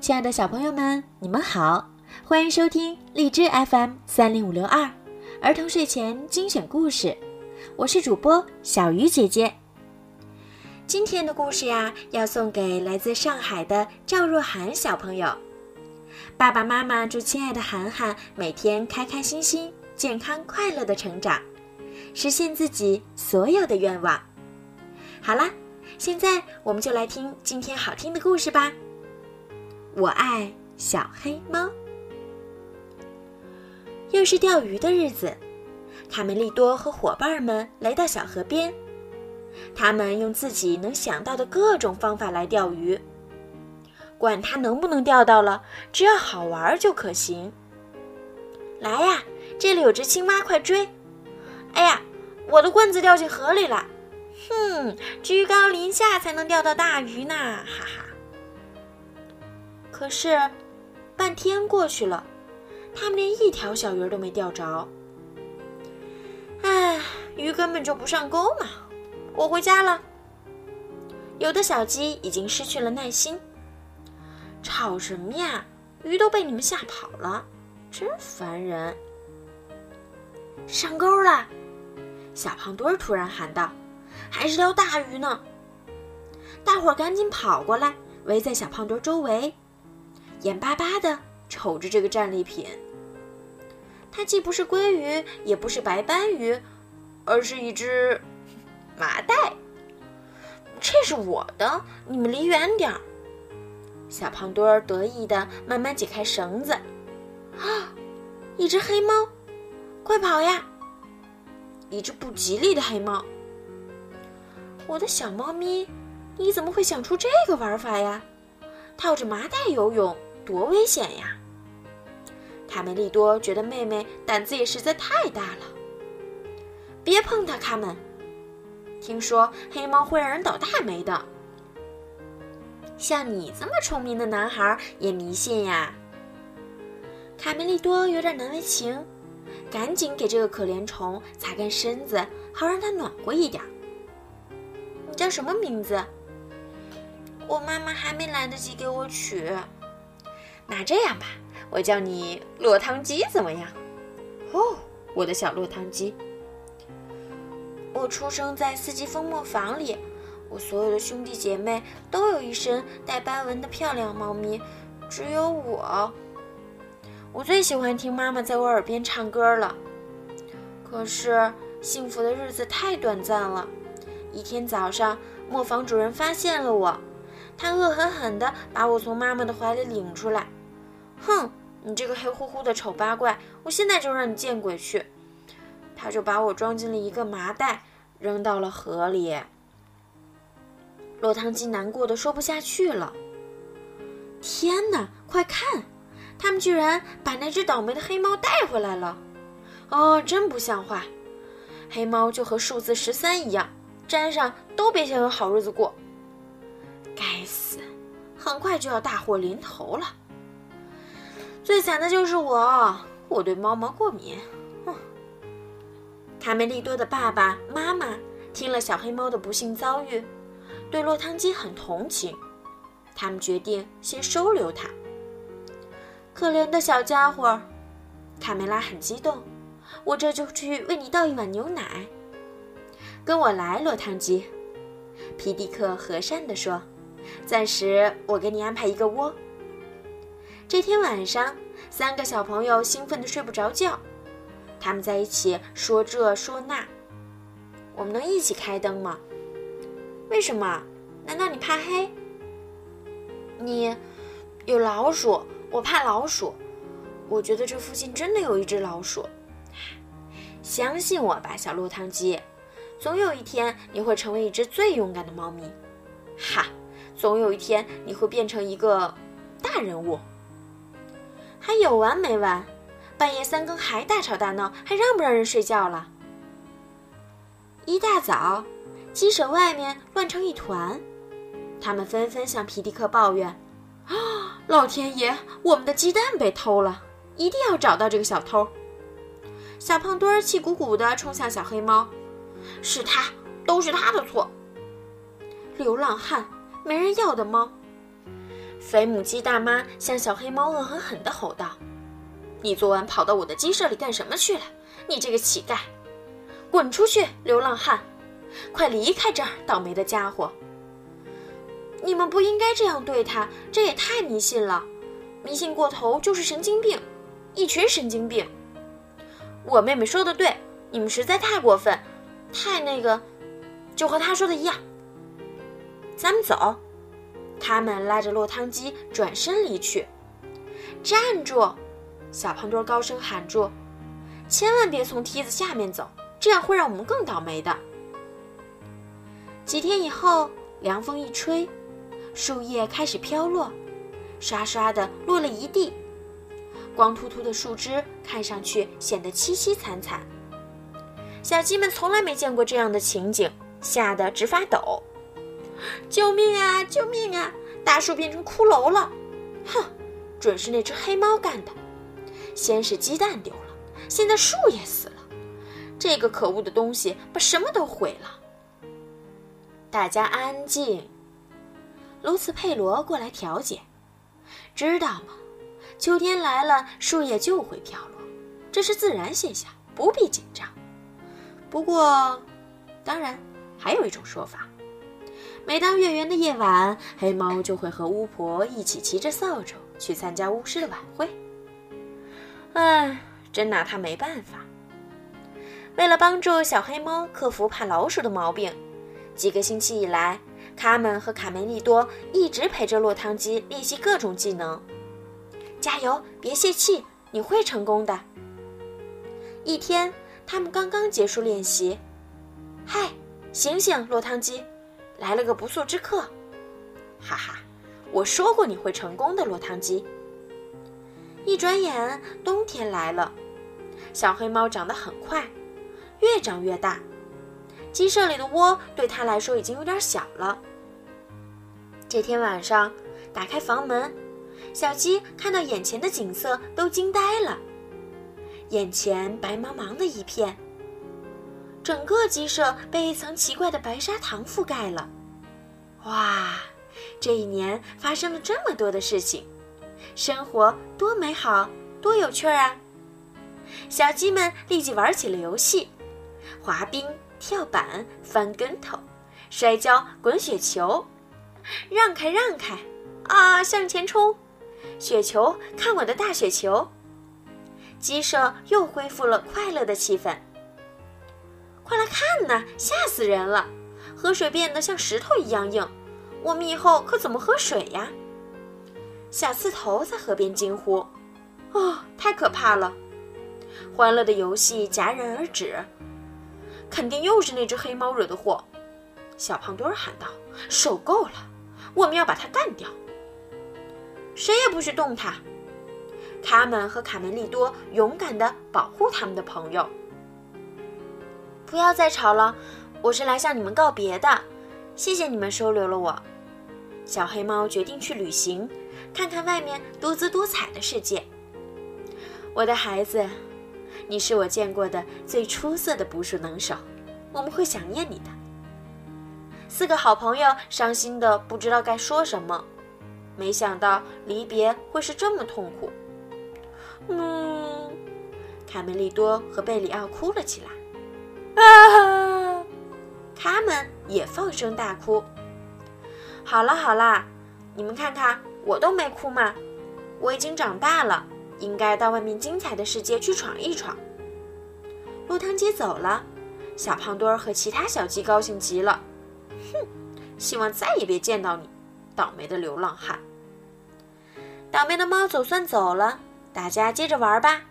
亲爱的小朋友们，你们好，欢迎收听荔枝 FM 三零五六二儿童睡前精选故事，我是主播小鱼姐姐。今天的故事呀，要送给来自上海的赵若涵小朋友。爸爸妈妈祝亲爱的涵涵每天开开心心、健康快乐的成长，实现自己所有的愿望。好啦，现在我们就来听今天好听的故事吧。我爱小黑猫。又是钓鱼的日子，卡梅利多和伙伴们来到小河边，他们用自己能想到的各种方法来钓鱼。管他能不能钓到了，只要好玩就可行。来呀，这里有只青蛙，快追！哎呀，我的棍子掉进河里了。哼，居高临下才能钓到大鱼呢，哈哈。可是，半天过去了，他们连一条小鱼都没钓着。唉，鱼根本就不上钩嘛！我回家了。有的小鸡已经失去了耐心，吵什么呀？鱼都被你们吓跑了，真烦人！上钩了！小胖墩儿突然喊道：“还是条大鱼呢！”大伙儿赶紧跑过来，围在小胖墩儿周围。眼巴巴地瞅着这个战利品。它既不是鲑鱼，也不是白斑鱼，而是一只麻袋。这是我的，你们离远点儿。小胖墩儿得意地慢慢解开绳子。啊，一只黑猫，快跑呀！一只不吉利的黑猫。我的小猫咪，你怎么会想出这个玩法呀？套着麻袋游泳。多危险呀！卡梅利多觉得妹妹胆子也实在太大了。别碰它，卡门！听说黑猫会让人倒大霉的。像你这么聪明的男孩也迷信呀？卡梅利多有点难为情，赶紧给这个可怜虫擦干身子，好让它暖和一点。你叫什么名字？我妈妈还没来得及给我取。那这样吧，我叫你落汤鸡怎么样？哦，我的小落汤鸡。我出生在四季风磨坊里，我所有的兄弟姐妹都有一身带斑纹的漂亮猫咪，只有我。我最喜欢听妈妈在我耳边唱歌了。可是幸福的日子太短暂了。一天早上，磨坊主人发现了我，他恶狠狠地把我从妈妈的怀里领出来。哼，你这个黑乎乎的丑八怪！我现在就让你见鬼去！他就把我装进了一个麻袋，扔到了河里。落汤鸡难过的说不下去了。天哪，快看，他们居然把那只倒霉的黑猫带回来了！哦，真不像话！黑猫就和数字十三一样，沾上都别想有好日子过。该死，很快就要大祸临头了。最惨的就是我，我对猫毛过敏。哼！卡梅利多的爸爸妈妈听了小黑猫的不幸遭遇，对落汤鸡很同情，他们决定先收留它。可怜的小家伙，卡梅拉很激动，我这就去为你倒一碗牛奶。跟我来，落汤鸡。皮迪克和善地说：“暂时我给你安排一个窝。”这天晚上，三个小朋友兴奋的睡不着觉，他们在一起说这说那。我们能一起开灯吗？为什么？难道你怕黑？你有老鼠，我怕老鼠。我觉得这附近真的有一只老鼠。相信我吧，小落汤鸡，总有一天你会成为一只最勇敢的猫咪。哈，总有一天你会变成一个大人物。还有完没完？半夜三更还大吵大闹，还让不让人睡觉了？一大早，鸡舍外面乱成一团，他们纷纷向皮迪克抱怨：“啊，老天爷，我们的鸡蛋被偷了！一定要找到这个小偷！”小胖墩儿气鼓鼓地冲向小黑猫：“是他，都是他的错！流浪汉，没人要的猫！”肥母鸡大妈向小黑猫恶狠狠地吼道：“你昨晚跑到我的鸡舍里干什么去了？你这个乞丐！滚出去，流浪汉！快离开这儿，倒霉的家伙！你们不应该这样对他，这也太迷信了。迷信过头就是神经病，一群神经病。我妹妹说的对，你们实在太过分，太那个，就和她说的一样。咱们走。”他们拉着落汤鸡转身离去。站住！小胖墩高声喊住：“千万别从梯子下面走，这样会让我们更倒霉的。”几天以后，凉风一吹，树叶开始飘落，刷刷的落了一地，光秃秃的树枝看上去显得凄凄惨惨。小鸡们从来没见过这样的情景，吓得直发抖。救命啊！救命啊！大树变成骷髅了！哼，准是那只黑猫干的。先是鸡蛋丢了，现在树也死了。这个可恶的东西把什么都毁了。大家安静。卢茨佩罗过来调解。知道吗？秋天来了，树叶就会飘落，这是自然现象，不必紧张。不过，当然，还有一种说法。每当月圆的夜晚，黑猫就会和巫婆一起骑着扫帚去参加巫师的晚会。唉，真拿他没办法。为了帮助小黑猫克服怕老鼠的毛病，几个星期以来，卡门和卡梅利多一直陪着落汤鸡练习各种技能。加油，别泄气，你会成功的。一天，他们刚刚结束练习。嗨，醒醒，落汤鸡！来了个不速之客，哈哈！我说过你会成功的，落汤鸡。一转眼，冬天来了，小黑猫长得很快，越长越大，鸡舍里的窝对它来说已经有点小了。这天晚上，打开房门，小鸡看到眼前的景色都惊呆了，眼前白茫茫的一片。整个鸡舍被一层奇怪的白砂糖覆盖了。哇，这一年发生了这么多的事情，生活多美好，多有趣啊！小鸡们立即玩起了游戏：滑冰、跳板、翻跟头、摔跤、滚雪球。让开，让开！啊，向前冲！雪球，看我的大雪球！鸡舍又恢复了快乐的气氛。快来看呐，吓死人了！河水变得像石头一样硬，我们以后可怎么喝水呀？小刺头在河边惊呼：“哦，太可怕了！”欢乐的游戏戛然而止。肯定又是那只黑猫惹的祸，小胖墩儿喊道：“受够了，我们要把它干掉！谁也不许动它！”卡门和卡梅利多勇敢地保护他们的朋友。不要再吵了，我是来向你们告别的。谢谢你们收留了我。小黑猫决定去旅行，看看外面多姿多彩的世界。我的孩子，你是我见过的最出色的捕鼠能手，我们会想念你的。四个好朋友伤心的不知道该说什么，没想到离别会是这么痛苦。嗯，卡梅利多和贝里奥哭了起来。啊！他们也放声大哭。好了好了，你们看看，我都没哭嘛。我已经长大了，应该到外面精彩的世界去闯一闯。落汤鸡走了，小胖墩儿和其他小鸡高兴极了。哼，希望再也别见到你，倒霉的流浪汉。倒霉的猫总算走了，大家接着玩吧。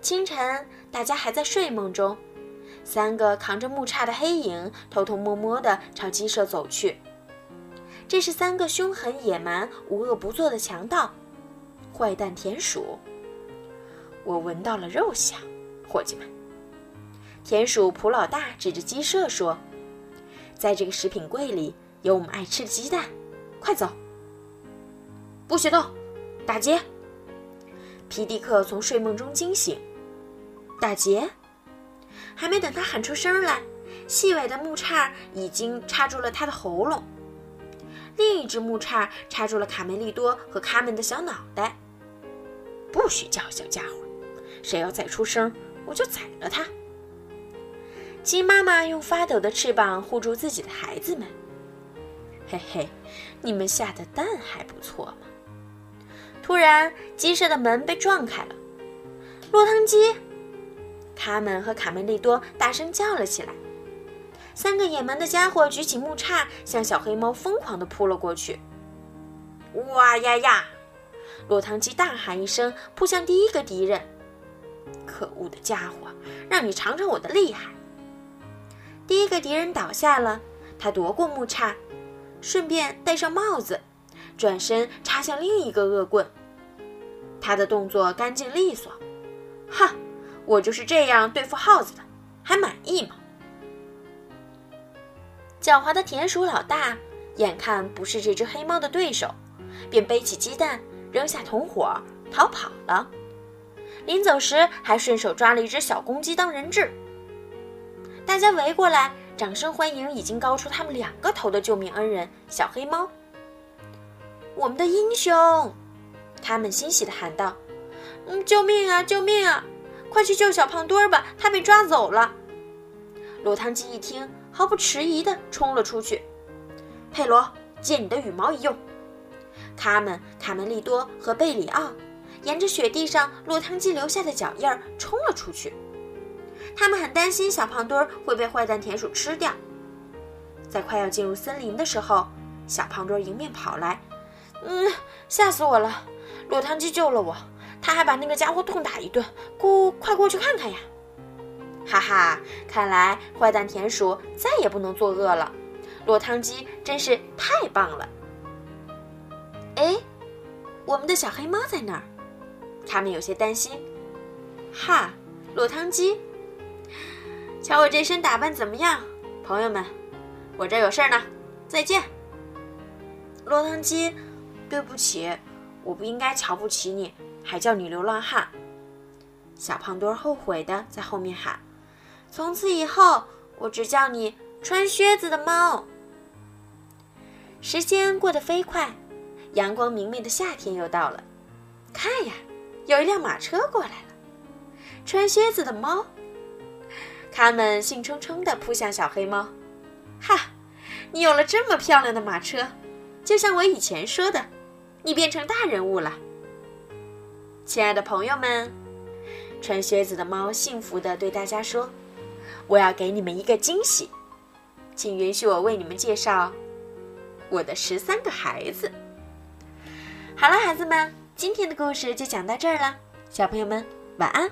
清晨，大家还在睡梦中。三个扛着木叉的黑影偷偷摸摸地朝鸡舍走去。这是三个凶狠、野蛮、无恶不作的强盗，坏蛋田鼠。我闻到了肉香，伙计们。田鼠普老大指着鸡舍说：“在这个食品柜里有我们爱吃的鸡蛋，快走！”不许动！打劫！皮迪克从睡梦中惊醒，打劫！还没等他喊出声来，细尾的木叉已经插住了他的喉咙。另一只木叉插住了卡梅利多和卡门的小脑袋。不许叫，小家伙！谁要再出声，我就宰了他。鸡妈妈用发抖的翅膀护住自己的孩子们。嘿嘿，你们下的蛋还不错嘛！突然，鸡舍的门被撞开了。落汤鸡！卡门和卡梅利多大声叫了起来。三个野蛮的家伙举起木叉，向小黑猫疯狂地扑了过去。哇呀呀！落汤鸡大喊一声，扑向第一个敌人。可恶的家伙，让你尝尝我的厉害！第一个敌人倒下了，他夺过木叉，顺便戴上帽子，转身插向另一个恶棍。他的动作干净利索。哈，我就是这样对付耗子的，还满意吗？狡猾的田鼠老大眼看不是这只黑猫的对手，便背起鸡蛋，扔下同伙，逃跑了。临走时，还顺手抓了一只小公鸡当人质。大家围过来，掌声欢迎已经高出他们两个头的救命恩人——小黑猫。我们的英雄！他们欣喜地喊道：“嗯，救命啊，救命啊！快去救小胖墩儿吧，他被抓走了。”落汤鸡一听，毫不迟疑地冲了出去。佩罗，借你的羽毛一用。他们卡梅利多和贝里奥沿着雪地上落汤鸡留下的脚印儿冲了出去。他们很担心小胖墩儿会被坏蛋田鼠吃掉。在快要进入森林的时候，小胖墩儿迎面跑来，“嗯，吓死我了！落汤鸡救了我，他还把那个家伙痛打一顿。过，快过去看看呀！”哈哈，看来坏蛋田鼠再也不能作恶了。落汤鸡真是太棒了。哎，我们的小黑猫在那儿，他们有些担心。哈，落汤鸡，瞧我这身打扮怎么样，朋友们？我这有事儿呢，再见。落汤鸡，对不起，我不应该瞧不起你，还叫你流浪汉。小胖墩后悔的在后面喊。从此以后，我只叫你穿靴子的猫。时间过得飞快，阳光明媚的夏天又到了。看呀，有一辆马车过来了。穿靴子的猫，他们兴冲冲地扑向小黑猫。哈，你有了这么漂亮的马车，就像我以前说的，你变成大人物了。亲爱的朋友们，穿靴子的猫幸福地对大家说。我要给你们一个惊喜，请允许我为你们介绍我的十三个孩子。好了，孩子们，今天的故事就讲到这儿了，小朋友们晚安。